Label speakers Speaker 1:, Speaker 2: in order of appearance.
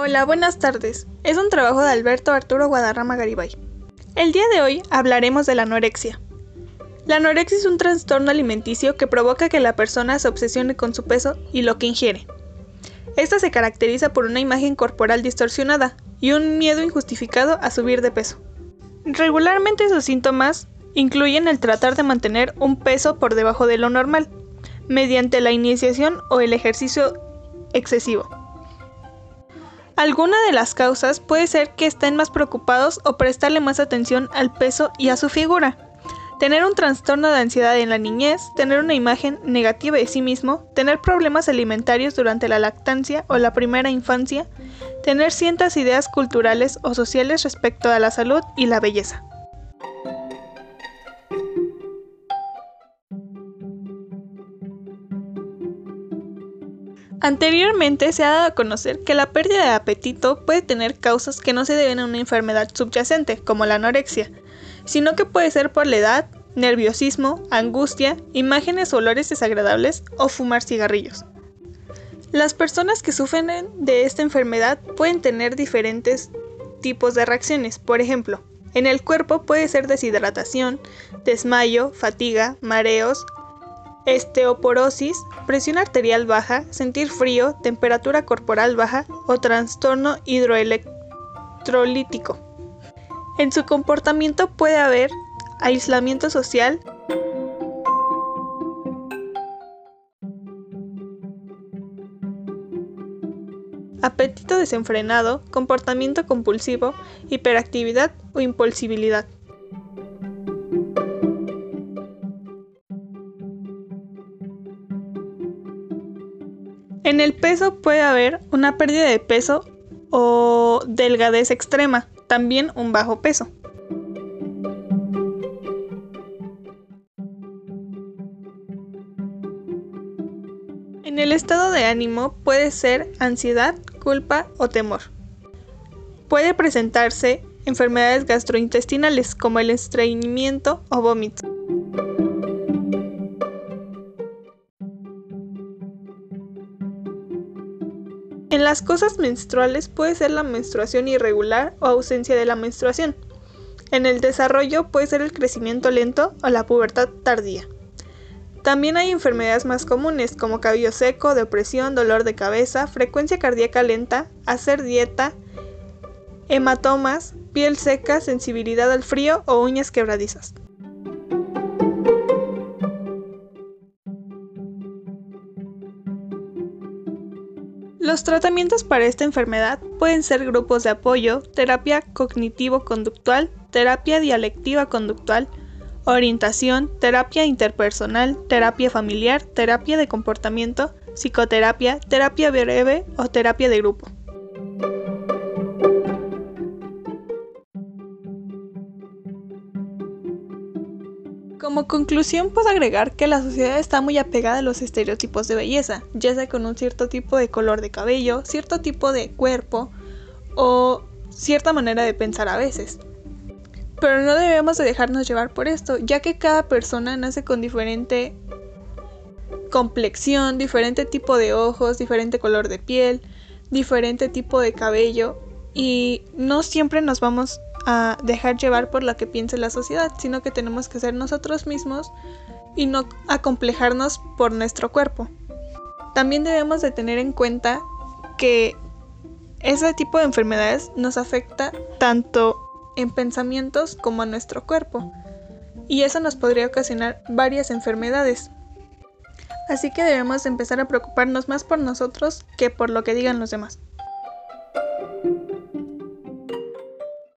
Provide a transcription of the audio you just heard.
Speaker 1: Hola, buenas tardes. Es un trabajo de Alberto Arturo Guadarrama Garibay. El día de hoy hablaremos de la anorexia. La anorexia es un trastorno alimenticio que provoca que la persona se obsesione con su peso y lo que ingiere. Esta se caracteriza por una imagen corporal distorsionada y un miedo injustificado a subir de peso. Regularmente sus síntomas incluyen el tratar de mantener un peso por debajo de lo normal, mediante la iniciación o el ejercicio excesivo. Alguna de las causas puede ser que estén más preocupados o prestarle más atención al peso y a su figura. Tener un trastorno de ansiedad en la niñez, tener una imagen negativa de sí mismo, tener problemas alimentarios durante la lactancia o la primera infancia, tener ciertas ideas culturales o sociales respecto a la salud y la belleza. Anteriormente se ha dado a conocer que la pérdida de apetito puede tener causas que no se deben a una enfermedad subyacente, como la anorexia, sino que puede ser por la edad, nerviosismo, angustia, imágenes o olores desagradables o fumar cigarrillos. Las personas que sufren de esta enfermedad pueden tener diferentes tipos de reacciones, por ejemplo, en el cuerpo puede ser deshidratación, desmayo, fatiga, mareos, Esteoporosis, presión arterial baja, sentir frío, temperatura corporal baja o trastorno hidroelectrolítico. En su comportamiento puede haber aislamiento social, apetito desenfrenado, comportamiento compulsivo, hiperactividad o impulsibilidad. En el peso puede haber una pérdida de peso o delgadez extrema, también un bajo peso. En el estado de ánimo puede ser ansiedad, culpa o temor. Puede presentarse enfermedades gastrointestinales como el estreñimiento o vómito. En las cosas menstruales puede ser la menstruación irregular o ausencia de la menstruación. En el desarrollo puede ser el crecimiento lento o la pubertad tardía. También hay enfermedades más comunes como cabello seco, depresión, dolor de cabeza, frecuencia cardíaca lenta, hacer dieta, hematomas, piel seca, sensibilidad al frío o uñas quebradizas. Los tratamientos para esta enfermedad pueden ser grupos de apoyo, terapia cognitivo-conductual, terapia dialectiva-conductual, orientación, terapia interpersonal, terapia familiar, terapia de comportamiento, psicoterapia, terapia breve o terapia de grupo. Como conclusión puedo agregar que la sociedad está muy apegada a los estereotipos de belleza, ya sea con un cierto tipo de color de cabello, cierto tipo de cuerpo o cierta manera de pensar a veces. Pero no debemos de dejarnos llevar por esto, ya que cada persona nace con diferente complexión, diferente tipo de ojos, diferente color de piel, diferente tipo de cabello y no siempre nos vamos a dejar llevar por lo que piense la sociedad, sino que tenemos que ser nosotros mismos y no acomplejarnos por nuestro cuerpo. También debemos de tener en cuenta que ese tipo de enfermedades nos afecta tanto en pensamientos como a nuestro cuerpo y eso nos podría ocasionar varias enfermedades. Así que debemos empezar a preocuparnos más por nosotros que por lo que digan los demás.